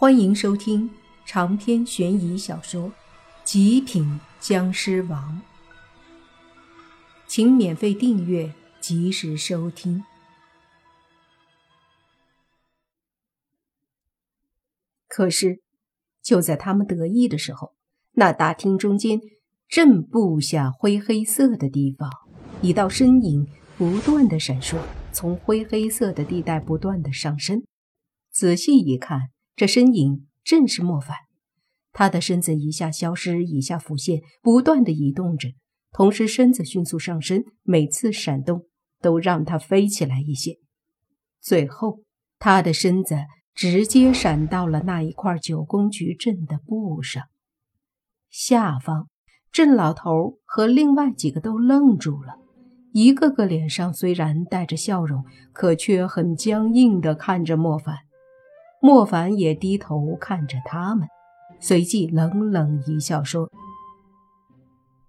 欢迎收听长篇悬疑小说《极品僵尸王》，请免费订阅，及时收听。可是，就在他们得意的时候，那大厅中间正布下灰黑色的地方，一道身影不断的闪烁，从灰黑色的地带不断的上升。仔细一看。这身影正是莫凡，他的身子一下消失，一下浮现，不断的移动着，同时身子迅速上升，每次闪动都让他飞起来一些。最后，他的身子直接闪到了那一块九宫局阵的布上。下方，郑老头和另外几个都愣住了，一个个脸上虽然带着笑容，可却很僵硬的看着莫凡。莫凡也低头看着他们，随即冷冷一笑，说：“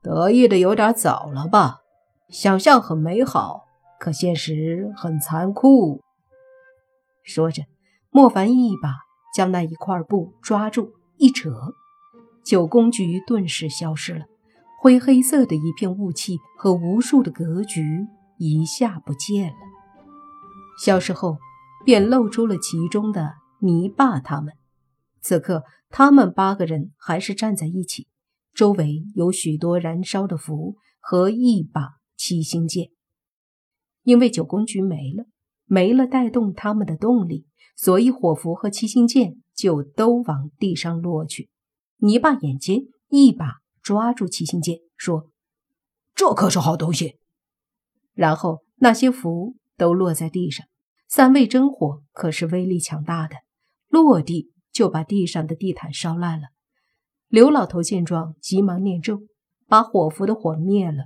得意的有点早了吧？想象很美好，可现实很残酷。”说着，莫凡一把将那一块布抓住，一扯，九宫局顿时消失了，灰黑色的一片雾气和无数的格局一下不见了。消失后，便露出了其中的。泥巴他们，此刻他们八个人还是站在一起，周围有许多燃烧的符和一把七星剑。因为九宫局没了，没了带动他们的动力，所以火符和七星剑就都往地上落去。泥巴眼尖，一把抓住七星剑，说：“这可是好东西。”然后那些符都落在地上。三味真火可是威力强大的。落地就把地上的地毯烧烂了。刘老头见状，急忙念咒，把火符的火灭了。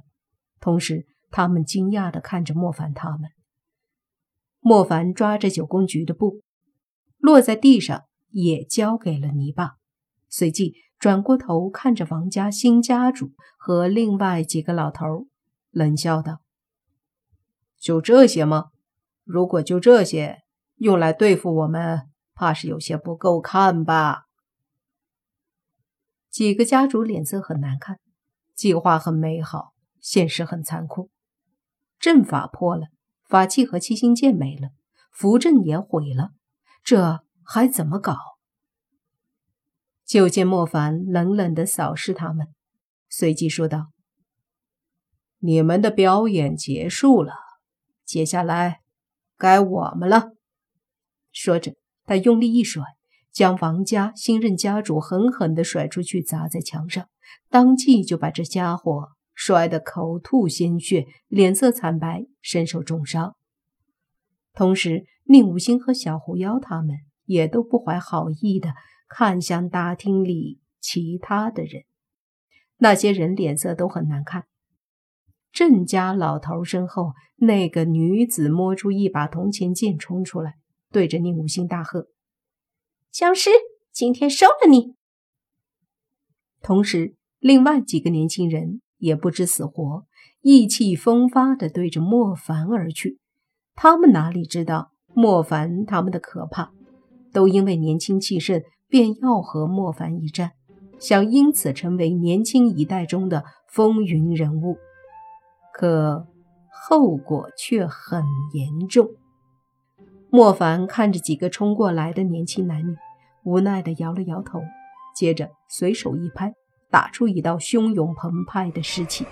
同时，他们惊讶地看着莫凡他们。莫凡抓着九宫局的布，落在地上，也交给了泥巴。随即转过头看着王家新家主和另外几个老头，冷笑道：“就这些吗？如果就这些，用来对付我们？”怕是有些不够看吧？几个家主脸色很难看，计划很美好，现实很残酷。阵法破了，法器和七星剑没了，符阵也毁了，这还怎么搞？就见莫凡冷冷的扫视他们，随即说道：“你们的表演结束了，接下来该我们了。”说着。他用力一甩，将王家新任家主狠狠地甩出去，砸在墙上，当即就把这家伙摔得口吐鲜血，脸色惨白，身受重伤。同时，宁武星和小狐妖他们也都不怀好意地看向大厅里其他的人，那些人脸色都很难看。郑家老头身后那个女子摸出一把铜钱剑，冲出来。对着宁武星大喝：“僵尸，今天收了你！”同时，另外几个年轻人也不知死活，意气风发地对着莫凡而去。他们哪里知道莫凡他们的可怕？都因为年轻气盛，便要和莫凡一战，想因此成为年轻一代中的风云人物。可后果却很严重。莫凡看着几个冲过来的年轻男女，无奈地摇了摇头，接着随手一拍，打出一道汹涌澎湃的尸气。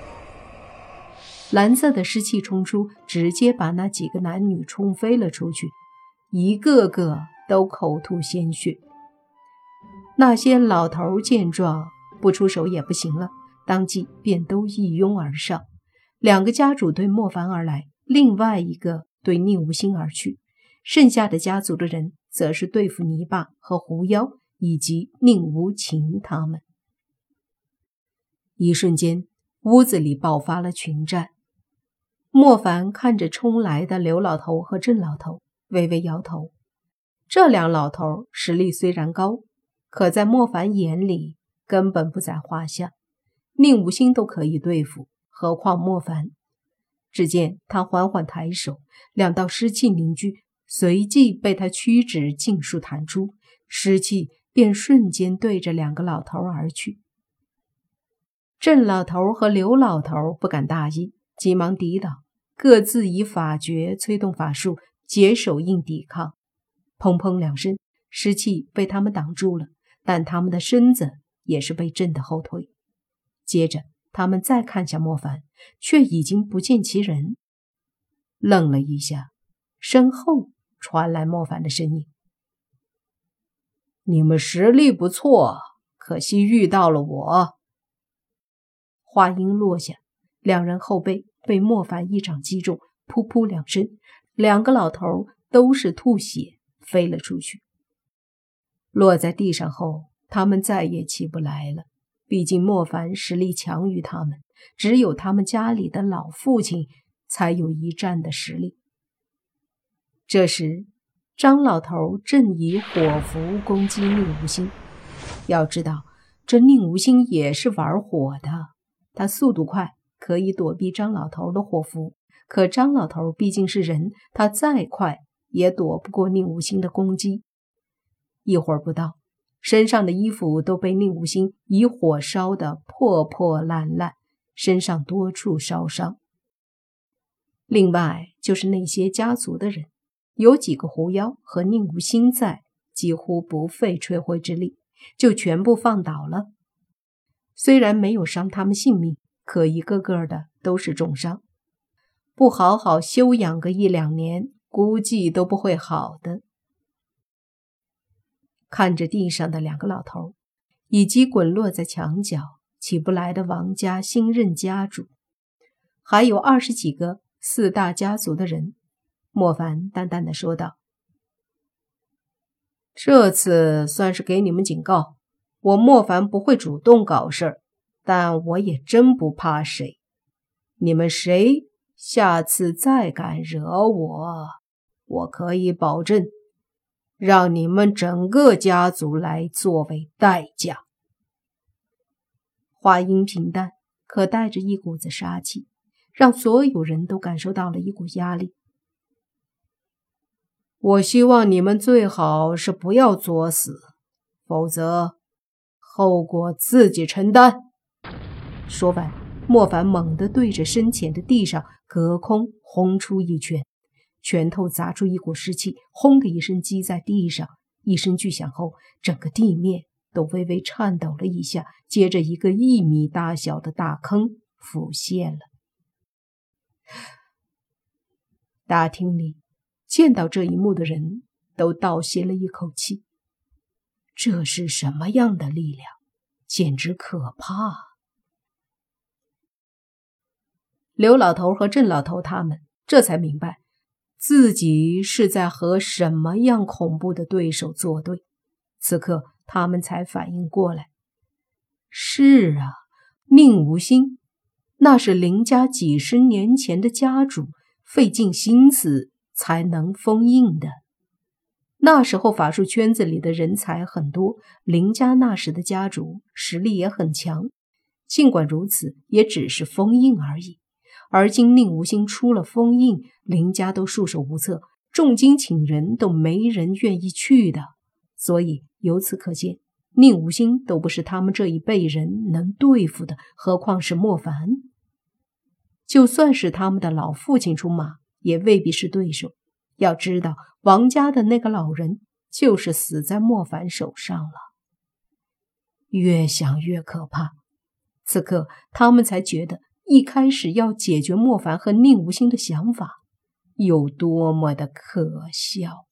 蓝色的尸气冲出，直接把那几个男女冲飞了出去，一个个都口吐鲜血。那些老头见状，不出手也不行了，当即便都一拥而上。两个家主对莫凡而来，另外一个对宁无心而去。剩下的家族的人，则是对付泥巴和狐妖以及宁无情他们。一瞬间，屋子里爆发了群战。莫凡看着冲来的刘老头和郑老头，微微摇头。这两老头实力虽然高，可在莫凡眼里根本不在话下。宁无心都可以对付，何况莫凡？只见他缓缓抬手，两道湿气凝聚。随即被他屈指尽数弹出，湿气便瞬间对着两个老头而去。郑老头和刘老头不敢大意，急忙抵挡，各自以法诀催动法术，结手印抵抗。砰砰两声，尸气被他们挡住了，但他们的身子也是被震得后退。接着，他们再看向莫凡，却已经不见其人。愣了一下，身后传来莫凡的声音：“你们实力不错，可惜遇到了我。”话音落下，两人后背被莫凡一掌击中，噗噗两声，两个老头都是吐血飞了出去。落在地上后，他们再也起不来了。毕竟莫凡实力强于他们，只有他们家里的老父亲才有一战的实力。这时，张老头正以火符攻击宁无心。要知道，这宁无心也是玩火的。他速度快，可以躲避张老头的火符。可张老头毕竟是人，他再快也躲不过宁无心的攻击。一会儿不到，身上的衣服都被宁无心以火烧得破破烂烂，身上多处烧伤。另外就是那些家族的人，有几个狐妖和宁无心在，几乎不费吹灰之力就全部放倒了。虽然没有伤他们性命，可一个个的都是重伤，不好好休养个一两年，估计都不会好的。看着地上的两个老头，以及滚落在墙角起不来的王家新任家主，还有二十几个四大家族的人，莫凡淡淡的说道：“这次算是给你们警告。”我莫凡不会主动搞事儿，但我也真不怕谁。你们谁下次再敢惹我，我可以保证让你们整个家族来作为代价。话音平淡，可带着一股子杀气，让所有人都感受到了一股压力。我希望你们最好是不要作死，否则。后果自己承担。说完，莫凡猛地对着身前的地上隔空轰出一拳，拳头砸出一股湿气，轰的一声击在地上，一声巨响后，整个地面都微微颤抖了一下。接着，一个一米大小的大坑浮现了。大厅里见到这一幕的人都倒吸了一口气。这是什么样的力量？简直可怕！刘老头和郑老头他们这才明白，自己是在和什么样恐怖的对手作对。此刻，他们才反应过来：是啊，宁无心，那是林家几十年前的家主，费尽心思才能封印的。那时候法术圈子里的人才很多，林家那时的家主实力也很强。尽管如此，也只是封印而已。而今宁无心出了封印，林家都束手无策，重金请人都没人愿意去的。所以由此可见，宁无心都不是他们这一辈人能对付的，何况是莫凡。就算是他们的老父亲出马，也未必是对手。要知道，王家的那个老人就是死在莫凡手上了。越想越可怕，此刻他们才觉得一开始要解决莫凡和宁无心的想法有多么的可笑。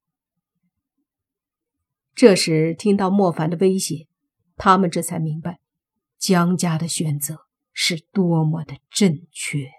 这时听到莫凡的威胁，他们这才明白江家的选择是多么的正确。